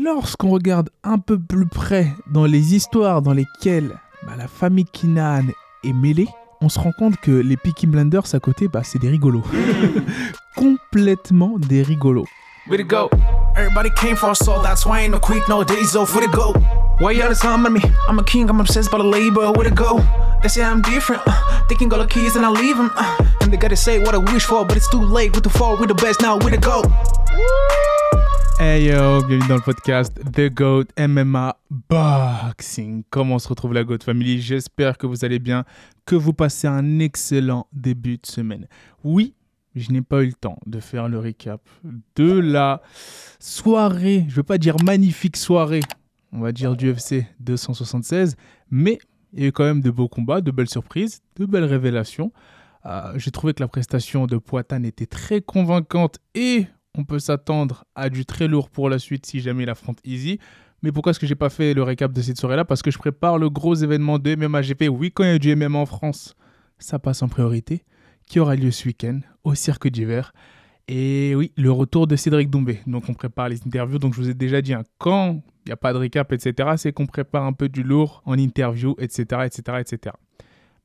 Lorsqu'on regarde un peu plus près dans les histoires dans lesquelles bah, la famille Kinan est mêlée, on se rend compte que les Peaky Blinders à côté, bah, c'est des rigolos. Complètement des rigolos. Way to go? Everybody came for us, so that's why ain't no quick nowadays. So way to go? Why you all the time on me? I'm a king, I'm obsessed by the labor. Way to go? They say I'm different. Uh, they can go the keys and I leave them. Uh, and they gotta say what I wish for, but it's too late. With the fall, we the best now. Way to go? Hey yo, bienvenue dans le podcast The GOAT MMA Boxing. Comment se retrouve la GOAT Family? J'espère que vous allez bien, que vous passez un excellent début de semaine. Oui, je n'ai pas eu le temps de faire le recap de la soirée, je ne veux pas dire magnifique soirée, on va dire du UFC 276, mais il y a eu quand même de beaux combats, de belles surprises, de belles révélations. Euh, J'ai trouvé que la prestation de Poitin était très convaincante et on peut s'attendre à du très lourd pour la suite si jamais il affronte Easy. Mais pourquoi est-ce que j'ai pas fait le récap de cette soirée-là? Parce que je prépare le gros événement de MMA GP. Oui, quand il y a du MMA en France, ça passe en priorité, qui aura lieu ce week-end? Au Cirque d'hiver. Et oui, le retour de Cédric Doumbé. Donc on prépare les interviews. Donc je vous ai déjà dit, hein, quand il n'y a pas de récap, etc., c'est qu'on prépare un peu du lourd en interview, etc., etc., etc.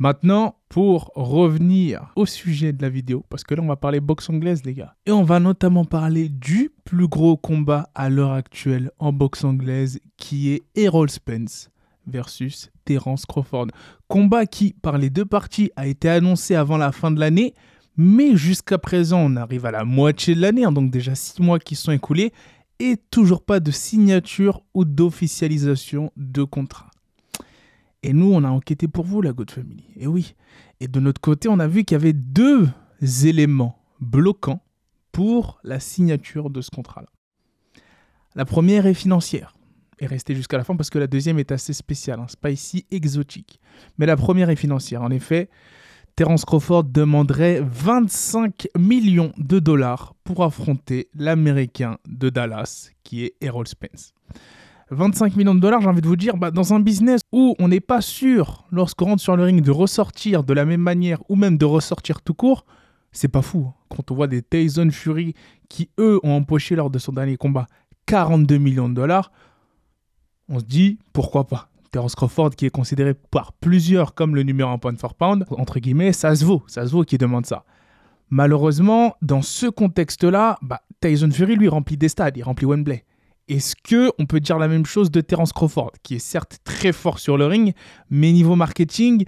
Maintenant, pour revenir au sujet de la vidéo, parce que là on va parler boxe anglaise les gars, et on va notamment parler du plus gros combat à l'heure actuelle en boxe anglaise, qui est Errol Spence versus Terence Crawford. Combat qui, par les deux parties, a été annoncé avant la fin de l'année, mais jusqu'à présent on arrive à la moitié de l'année, hein, donc déjà six mois qui sont écoulés, et toujours pas de signature ou d'officialisation de contrat. Et nous, on a enquêté pour vous, la God Family. Et oui. Et de notre côté, on a vu qu'il y avait deux éléments bloquants pour la signature de ce contrat-là. La première est financière. Et restez jusqu'à la fin parce que la deuxième est assez spéciale, hein, spicy, exotique. Mais la première est financière. En effet, Terence Crawford demanderait 25 millions de dollars pour affronter l'Américain de Dallas, qui est Errol Spence. 25 millions de dollars, j'ai envie de vous dire, bah, dans un business où on n'est pas sûr, lorsqu'on rentre sur le ring, de ressortir de la même manière ou même de ressortir tout court, c'est pas fou. Quand on voit des Tyson Fury qui, eux, ont empoché lors de son dernier combat 42 millions de dollars, on se dit pourquoi pas? Terence Crawford, qui est considéré par plusieurs comme le numéro 1 pound for pound, entre guillemets, ça se vaut, ça se vaut qui demande ça. Malheureusement, dans ce contexte-là, bah, Tyson Fury, lui, remplit des stades, il remplit Wembley. Est-ce que on peut dire la même chose de Terence Crawford, qui est certes très fort sur le ring, mais niveau marketing,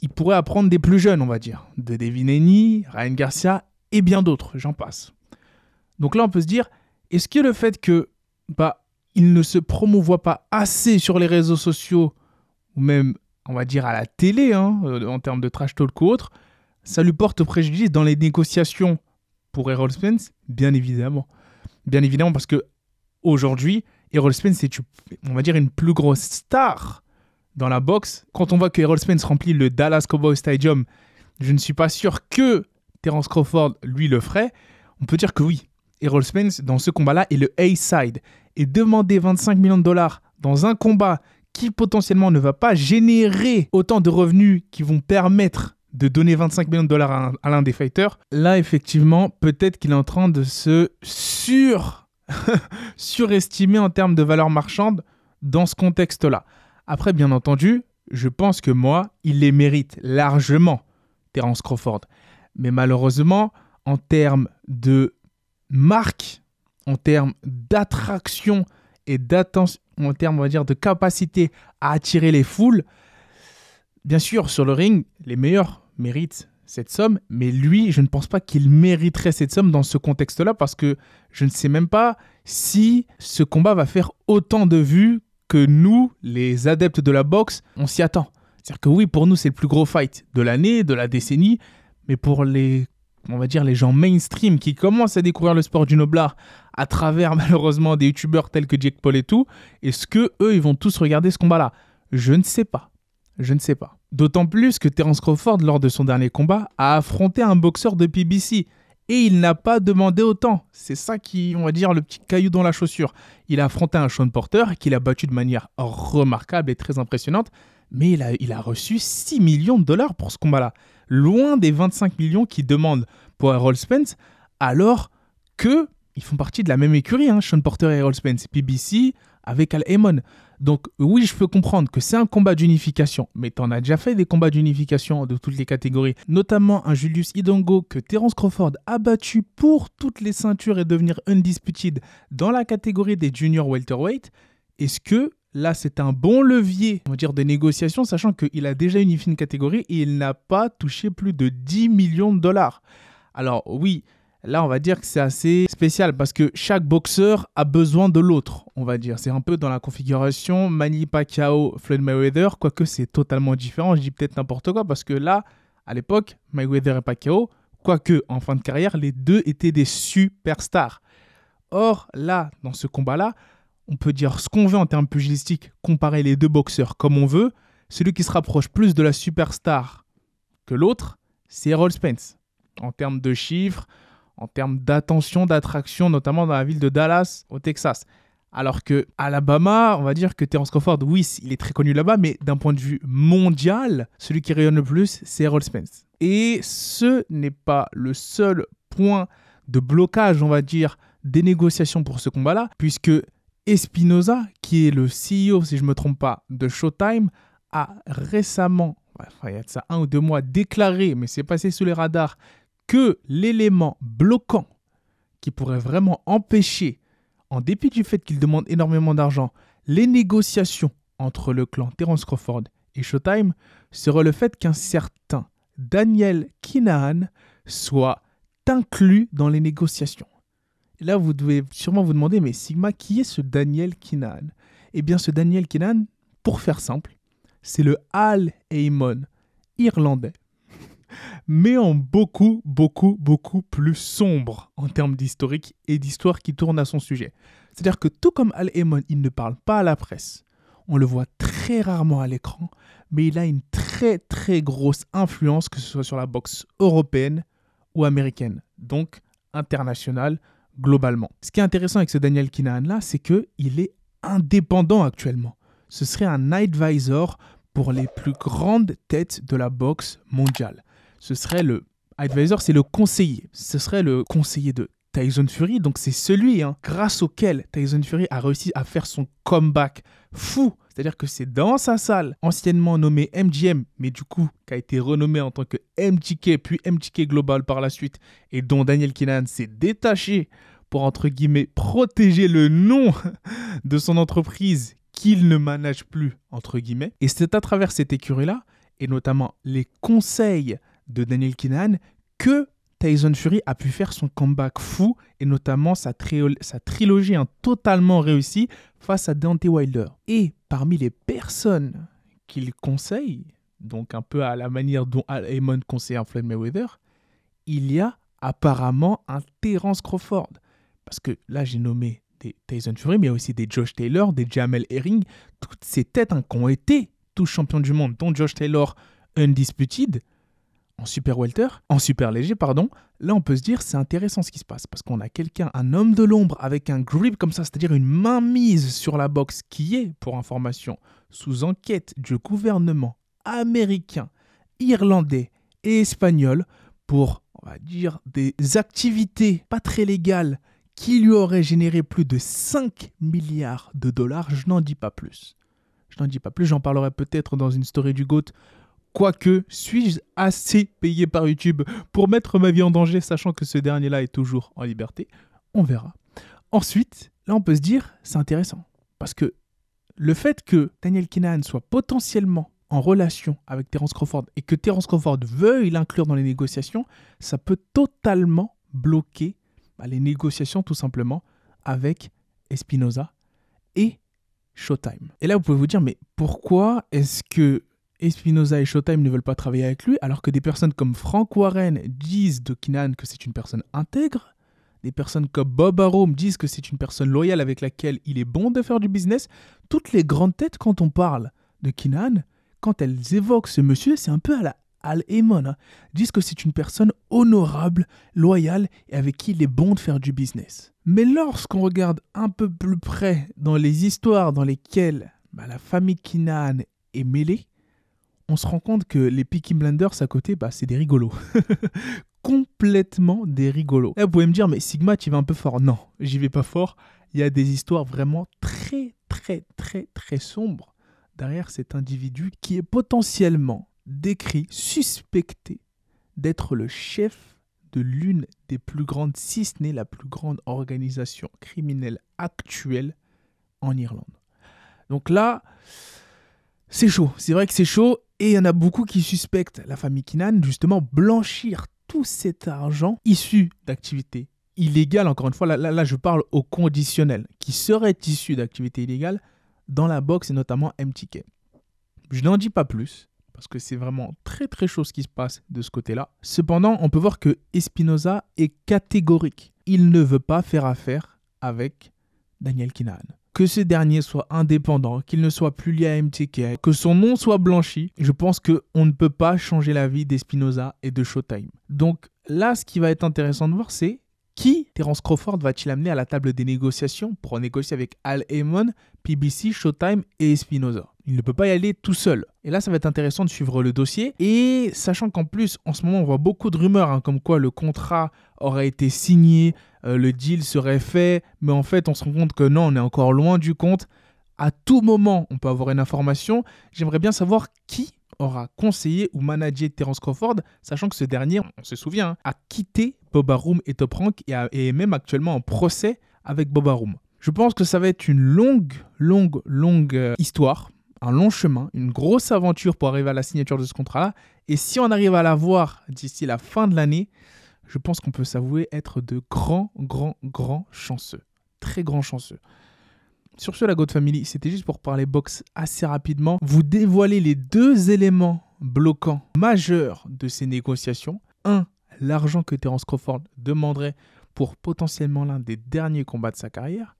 il pourrait apprendre des plus jeunes, on va dire, de Devin Haney, Ryan Garcia et bien d'autres, j'en passe. Donc là, on peut se dire, est-ce que le fait que bah il ne se promouvoit pas assez sur les réseaux sociaux ou même, on va dire à la télé, hein, en termes de trash talk ou autre, ça lui porte préjudice dans les négociations pour Errol Spence, bien évidemment. Bien évidemment, parce que aujourd'hui, Errol Spence est, on va dire, une plus grosse star dans la boxe. Quand on voit que Errol Spence remplit le Dallas Cowboy Stadium, je ne suis pas sûr que Terence Crawford, lui, le ferait. On peut dire que oui, Errol Spence, dans ce combat-là, est le A-side. Et demander 25 millions de dollars dans un combat qui potentiellement ne va pas générer autant de revenus qui vont permettre de donner 25 millions de dollars à l'un des fighters, là, effectivement, peut-être qu'il est en train de se sur surestimé en termes de valeur marchande dans ce contexte-là. Après, bien entendu, je pense que moi, il les mérite largement, Terence Crawford. Mais malheureusement, en termes de marque, en termes d'attraction et d'attention, en termes, on va dire, de capacité à attirer les foules, bien sûr, sur le ring, les meilleurs méritent cette somme, mais lui, je ne pense pas qu'il mériterait cette somme dans ce contexte-là parce que je ne sais même pas si ce combat va faire autant de vues que nous, les adeptes de la boxe, on s'y attend. C'est-à-dire que oui, pour nous, c'est le plus gros fight de l'année, de la décennie, mais pour les, on va dire, les gens mainstream qui commencent à découvrir le sport du noblard à travers malheureusement des youtubeurs tels que Jake Paul et tout, est-ce que eux, ils vont tous regarder ce combat-là? Je ne sais pas. Je ne sais pas. D'autant plus que Terence Crawford, lors de son dernier combat, a affronté un boxeur de PBC. Et il n'a pas demandé autant. C'est ça qui, on va dire, le petit caillou dans la chaussure. Il a affronté un Sean Porter qu'il a battu de manière remarquable et très impressionnante. Mais il a, reçu 6 millions de dollars pour ce combat-là. Loin des 25 millions qu'il demande pour Errol Spence. Alors que ils font partie de la même écurie, hein, Sean Porter et Errol Spence, PBC avec Al Heyman. Donc oui, je peux comprendre que c'est un combat d'unification, mais tu en as déjà fait des combats d'unification de toutes les catégories, notamment un Julius Idongo que Terence Crawford a battu pour toutes les ceintures et devenir undisputed dans la catégorie des junior welterweight. Est-ce que là c'est un bon levier, on va dire, de négociation, sachant qu'il a déjà unifié une catégorie et il n'a pas touché plus de 10 millions de dollars? Alors oui, Là, on va dire que c'est assez spécial parce que chaque boxeur a besoin de l'autre, on va dire. C'est un peu dans la configuration Manny Pacquiao, Floyd Mayweather, quoique c'est totalement différent. Je dis peut-être n'importe quoi parce que là, à l'époque, Mayweather et Pacquiao, quoique en fin de carrière, les deux étaient des superstars. Or, là, dans ce combat-là, on peut dire ce qu'on veut en termes pugilistiques, comparer les deux boxeurs comme on veut. Celui qui se rapproche plus de la superstar que l'autre, c'est Errol Spence. En termes de chiffres, en termes d'attention, d'attraction, notamment dans la ville de Dallas, au Texas. Alors que Alabama, on va dire que Terence Crawford, oui, il est très connu là-bas, mais d'un point de vue mondial, celui qui rayonne le plus, c'est Errol Spence. Et ce n'est pas le seul point de blocage, on va dire, des négociations pour ce combat-là, puisque Espinoza, qui est le CEO, si je ne me trompe pas, de Showtime, a récemment, il y a ça un ou deux mois, déclaré, mais c'est passé sous les radars, que l'élément bloquant qui pourrait vraiment empêcher, en dépit du fait qu'il demande énormément d'argent, les négociations entre le clan Terence Crawford et Showtime serait le fait qu'un certain Daniel Kinahan soit inclus dans les négociations. Là, vous devez sûrement vous demander, mais Sigma, qui est ce Daniel Kinahan Eh bien, ce Daniel Kinahan, pour faire simple, c'est le Al Heyman irlandais mais en beaucoup, beaucoup, beaucoup plus sombre en termes d'historique et d'histoire qui tourne à son sujet. C'est-à-dire que tout comme Al Heyman, il ne parle pas à la presse, on le voit très rarement à l'écran, mais il a une très très grosse influence, que ce soit sur la boxe européenne ou américaine, donc internationale globalement. Ce qui est intéressant avec ce Daniel Kinahan là, c'est qu'il est indépendant actuellement. Ce serait un advisor pour les plus grandes têtes de la boxe mondiale ce serait le advisor, c'est le conseiller. Ce serait le conseiller de Tyson Fury. Donc c'est celui hein, grâce auquel Tyson Fury a réussi à faire son comeback fou. C'est-à-dire que c'est dans sa salle, anciennement nommée MGM, mais du coup qui a été renommé en tant que MTK, puis MTK Global par la suite, et dont Daniel Kinahan s'est détaché pour, entre guillemets, protéger le nom de son entreprise qu'il ne manage plus, entre guillemets. Et c'est à travers cette écurie-là, et notamment les conseils de Daniel Kinahan que Tyson Fury a pu faire son comeback fou et notamment sa, sa trilogie hein, totalement réussie face à Dante Wilder. Et parmi les personnes qu'il conseille, donc un peu à la manière dont Al Heyman conseille un Floyd Mayweather, il y a apparemment un Terence Crawford. Parce que là, j'ai nommé des Tyson Fury, mais il y a aussi des Josh Taylor, des Jamel Herring, toutes ces têtes hein, qui ont été tous champions du monde, dont Josh Taylor undisputed, en super welter, en super léger, pardon, là on peut se dire c'est intéressant ce qui se passe parce qu'on a quelqu'un, un homme de l'ombre avec un grip comme ça, c'est-à-dire une main mise sur la boxe qui est, pour information, sous enquête du gouvernement américain, irlandais et espagnol pour, on va dire, des activités pas très légales qui lui auraient généré plus de 5 milliards de dollars. Je n'en dis pas plus. Je n'en dis pas plus, j'en parlerai peut-être dans une story du GOAT Quoique, suis-je assez payé par YouTube pour mettre ma vie en danger, sachant que ce dernier-là est toujours en liberté? On verra. Ensuite, là, on peut se dire, c'est intéressant. Parce que le fait que Daniel Kinahan soit potentiellement en relation avec Terence Crawford et que Terence Crawford veuille l'inclure dans les négociations, ça peut totalement bloquer bah, les négociations tout simplement avec Espinoza et Showtime. Et là, vous pouvez vous dire, mais pourquoi est-ce que Espinoza et Showtime ne veulent pas travailler avec lui, alors que des personnes comme Frank Warren disent de Kinan que c'est une personne intègre, des personnes comme Bob Arum disent que c'est une personne loyale avec laquelle il est bon de faire du business. Toutes les grandes têtes, quand on parle de Kinan, quand elles évoquent ce monsieur, c'est un peu à la Al Heyman, hein, disent que c'est une personne honorable, loyale et avec qui il est bon de faire du business. Mais lorsqu'on regarde un peu plus près dans les histoires dans lesquelles bah, la famille Kinan est mêlée, on se rend compte que les Peaky Blinders à côté, bah, c'est des rigolos. Complètement des rigolos. Là, vous pouvez me dire, mais Sigma, tu vas un peu fort. Non, j'y vais pas fort. Il y a des histoires vraiment très, très, très, très sombres derrière cet individu qui est potentiellement décrit, suspecté d'être le chef de l'une des plus grandes, si ce n'est la plus grande organisation criminelle actuelle en Irlande. Donc là, c'est chaud. C'est vrai que c'est chaud. Et il y en a beaucoup qui suspectent la famille Kinan justement blanchir tout cet argent issu d'activités illégales. Encore une fois, là, là, je parle au conditionnel, qui serait issu d'activités illégales dans la boxe et notamment MTK. Je n'en dis pas plus parce que c'est vraiment très très chaud ce qui se passe de ce côté-là. Cependant, on peut voir que Espinoza est catégorique. Il ne veut pas faire affaire avec Daniel Kinahan. Que ce dernier soit indépendant, qu'il ne soit plus lié à MTK, que son nom soit blanchi, je pense qu'on ne peut pas changer la vie d'Espinoza et de Showtime. Donc là, ce qui va être intéressant de voir, c'est qui Terence Crawford va-t-il amener à la table des négociations pour négocier avec Al Heyman, PBC, Showtime et Espinoza? Il ne peut pas y aller tout seul. Et là, ça va être intéressant de suivre le dossier. Et sachant qu'en plus, en ce moment, on voit beaucoup de rumeurs, hein, comme quoi le contrat aurait été signé, euh, le deal serait fait, mais en fait, on se rend compte que non, on est encore loin du compte. À tout moment, on peut avoir une information. J'aimerais bien savoir qui aura conseillé ou managé Terence Crawford, sachant que ce dernier, on se souvient, hein, a quitté Boba Room et Top Rank et, est même actuellement en procès avec Boba Room. Je pense que ça va être une longue, longue, longue euh, histoire, un long chemin, une grosse aventure pour arriver à la signature de ce contrat-là. Et si on arrive à la voir d'ici la fin de l'année, je pense qu'on peut s'avouer être de grands, grands, grands chanceux. Très grands chanceux. Sur ce, la God Family, c'était juste pour parler boxe assez rapidement. Vous dévoiler les deux éléments bloquants majeurs de ces négociations. Un, l'argent que Terence Crawford demanderait pour potentiellement l'un des derniers combats de sa carrière.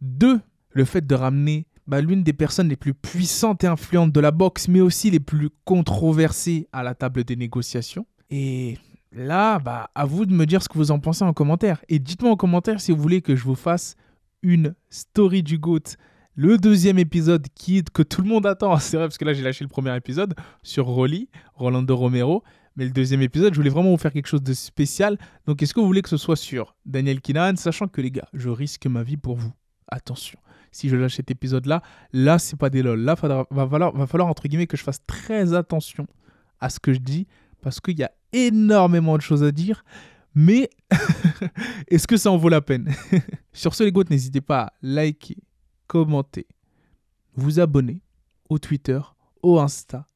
Deux, le fait de ramener bah, l'une des personnes les plus puissantes et influentes de la boxe, mais aussi les plus controversées à la table des négociations. Et là, bah, à vous de me dire ce que vous en pensez en commentaire. Et dites-moi en commentaire si vous voulez que je vous fasse une story du GOAT. Le deuxième épisode qui, que tout le monde attend, c'est vrai parce que là j'ai lâché le premier épisode sur Rolly, Rolando Romero, mais le deuxième épisode, je voulais vraiment vous faire quelque chose de spécial. Donc est-ce que vous voulez que ce soit sur Daniel Kinahan, sachant que les gars, je risque ma vie pour vous. Attention, si je lâche cet épisode-là, là c'est pas des lol. Là, il va falloir, entre guillemets que je fasse très attention à ce que je dis parce qu'il y a énormément de choses à dire. Mais est-ce que ça en vaut la peine? Sur ce, les gars, n'hésitez pas à liker, commenter, vous abonner au Twitter, au Insta,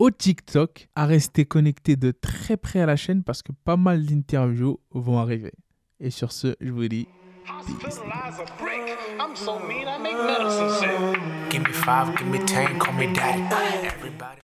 au TikTok, à rester connecté de très près à la chaîne parce que pas mal d'interviews vont arriver. Et sur ce, je vous dis. Hospitalize a brick. I'm so mean, I make medicine sick. Give me five, give me ten, call me daddy. Everybody.